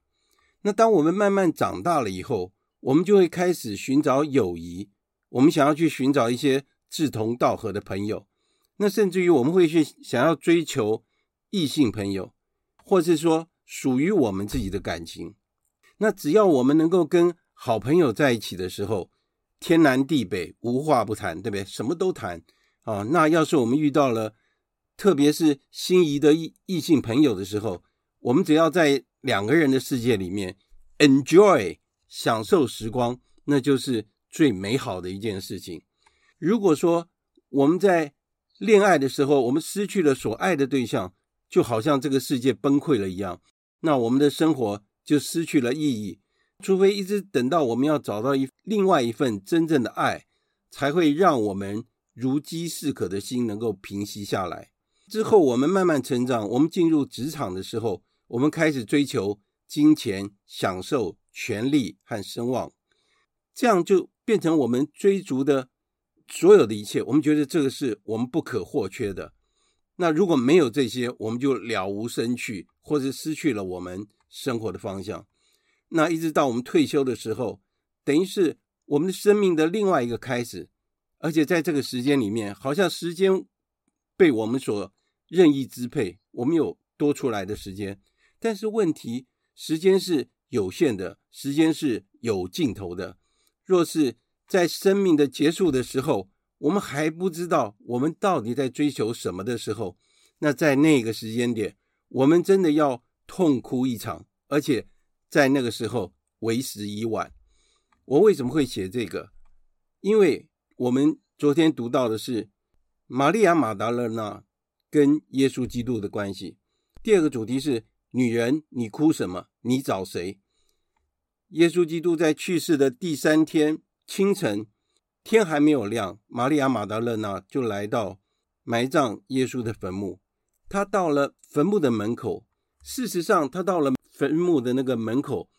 B: 那当我们慢慢长大了以后，我们就会开始寻找友谊，我们想要去寻找一些志同道合的朋友，那甚至于我们会去想要追求异性朋友，或是说属于我们自己的感情。那只要我们能够跟好朋友在一起的时候，天南地北无话不谈，对不对？什么都谈。啊，那要是我们遇到了，特别是心仪的异异性朋友的时候，我们只要在两个人的世界里面 enjoy 享受时光，那就是最美好的一件事情。如果说我们在恋爱的时候，我们失去了所爱的对象，就好像这个世界崩溃了一样，那我们的生活就失去了意义。除非一直等到我们要找到一另外一份真正的爱，才会让我们。如饥似渴的心能够平息下来之后，我们慢慢成长。我们进入职场的时候，我们开始追求金钱、享受、权力和声望，这样就变成我们追逐的所有的一切。我们觉得这个是我们不可或缺的。那如果没有这些，我们就了无生趣，或者失去了我们生活的方向。那一直到我们退休的时候，等于是我们的生命的另外一个开始。而且在这个时间里面，好像时间被我们所任意支配，我们有多出来的时间。但是问题，时间是有限的，时间是有尽头的。若是在生命的结束的时候，我们还不知道我们到底在追求什么的时候，那在那个时间点，我们真的要痛哭一场，而且在那个时候为时已晚。我为什么会写这个？因为。我们昨天读到的是玛利亚马达勒纳跟耶稣基督的关系。第二个主题是女人，你哭什么？你找谁？耶稣基督在去世的第三天清晨，天还没有亮，玛利亚马达勒纳就来到埋葬耶稣的坟墓。他到了坟墓的门口，事实上，他到了坟墓的那个门口，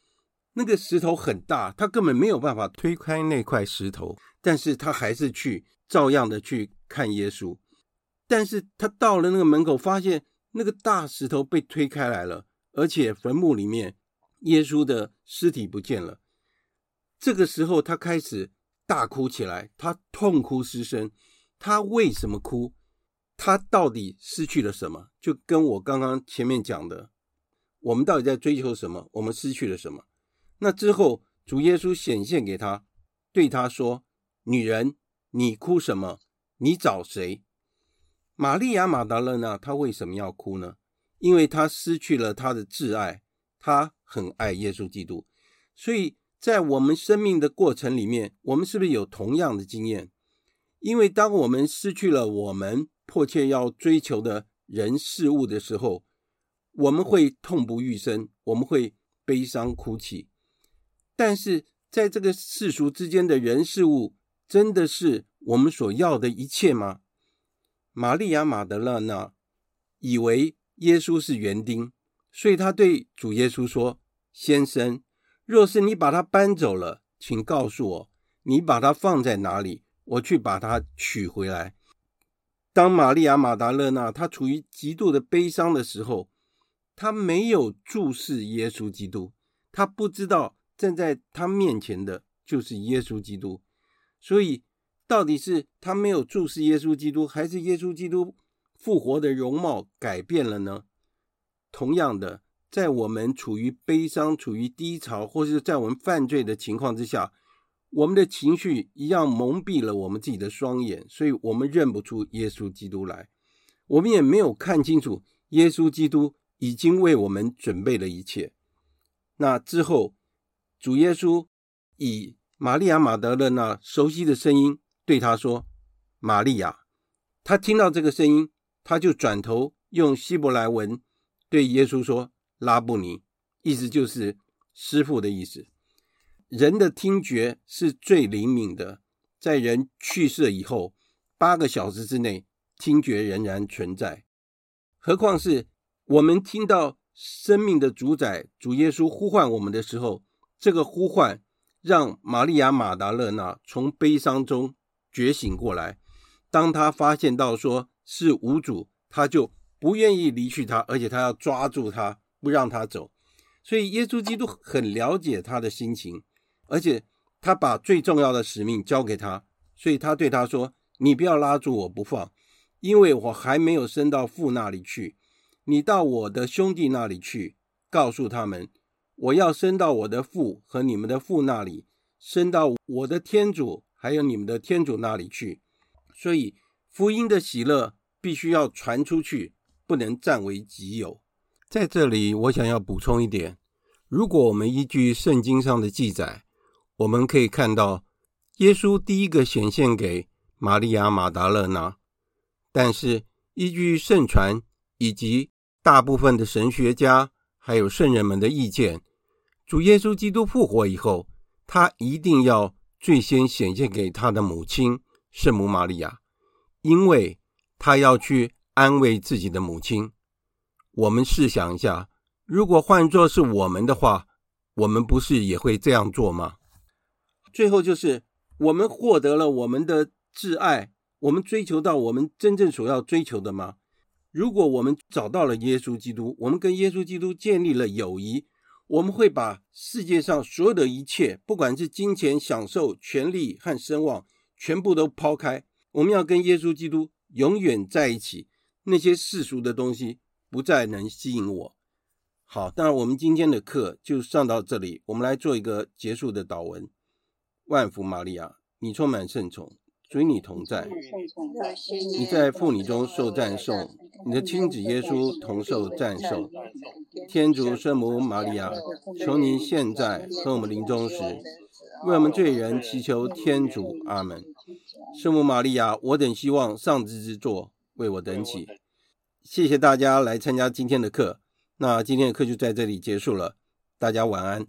B: 那个石头很大，他根本没有办法推开那块石头。但是他还是去照样的去看耶稣，但是他到了那个门口，发现那个大石头被推开来了，而且坟墓里面耶稣的尸体不见了。这个时候，他开始大哭起来，他痛哭失声。他为什么哭？他到底失去了什么？就跟我刚刚前面讲的，我们到底在追求什么？我们失去了什么？那之后，主耶稣显现给他，对他说：“女人，你哭什么？你找谁？”玛利亚玛达勒纳，她为什么要哭呢？因为她失去了她的挚爱，她很爱耶稣基督。所以在我们生命的过程里面，我们是不是有同样的经验？因为当我们失去了我们迫切要追求的人事物的时候，我们会痛不欲生，我们会悲伤哭泣。但是，在这个世俗之间的人事物，真的是我们所要的一切吗？玛利亚玛德勒纳以为耶稣是园丁，所以他对主耶稣说：“先生，若是你把他搬走了，请告诉我，你把他放在哪里，我去把他取回来。”当玛利亚玛达勒纳她处于极度的悲伤的时候，她没有注视耶稣基督，她不知道。站在他面前的就是耶稣基督，所以到底是他没有注视耶稣基督，还是耶稣基督复活的容貌改变了呢？同样的，在我们处于悲伤、处于低潮，或是在我们犯罪的情况之下，我们的情绪一样蒙蔽了我们自己的双眼，所以我们认不出耶稣基督来，我们也没有看清楚耶稣基督已经为我们准备了一切。那之后。主耶稣以玛利亚玛德勒那熟悉的声音对他说：“玛利亚。”他听到这个声音，他就转头用希伯来文对耶稣说：“拉布尼。”意思就是师傅的意思。人的听觉是最灵敏的，在人去世以后八个小时之内，听觉仍然存在。何况是我们听到生命的主宰主耶稣呼唤我们的时候。这个呼唤让玛利亚马达勒纳从悲伤中觉醒过来。当他发现到说是无主，他就不愿意离去他，而且他要抓住他，不让他走。所以耶稣基督很了解他的心情，而且他把最重要的使命交给他。所以他对他说：“你不要拉住我不放，因为我还没有升到父那里去。你到我的兄弟那里去，告诉他们。”我要升到我的父和你们的父那里，升到我的天主还有你们的天主那里去。所以福音的喜乐必须要传出去，不能占为己有。在这里，我想要补充一点：如果我们依据圣经上的记载，我们可以看到耶稣第一个显现给玛利亚玛达勒纳，但是依据圣传以及大部分的神学家还有圣人们的意见。主耶稣基督复活以后，他一定要最先显现给他的母亲圣母玛利亚，因为他要去安慰自己的母亲。我们试想一下，如果换作是我们的话，我们不是也会这样做吗？最后就是我们获得了我们的挚爱，我们追求到我们真正所要追求的吗？如果我们找到了耶稣基督，我们跟耶稣基督建立了友谊。我们会把世界上所有的一切，不管是金钱、享受、权力和声望，全部都抛开。我们要跟耶稣基督永远在一起。那些世俗的东西不再能吸引我。好，那我们今天的课就上到这里。我们来做一个结束的祷文。万福玛利亚，你充满圣宠。与你同在，你在妇女中受赞颂，你的亲子耶稣同受赞颂。天主圣母玛利亚，求您现在和我们临终时，为我们罪人祈求天主。阿门。圣母玛利亚，我等希望上帝之作为我等起。谢谢大家来参加今天的课，那今天的课就在这里结束了，大家晚安。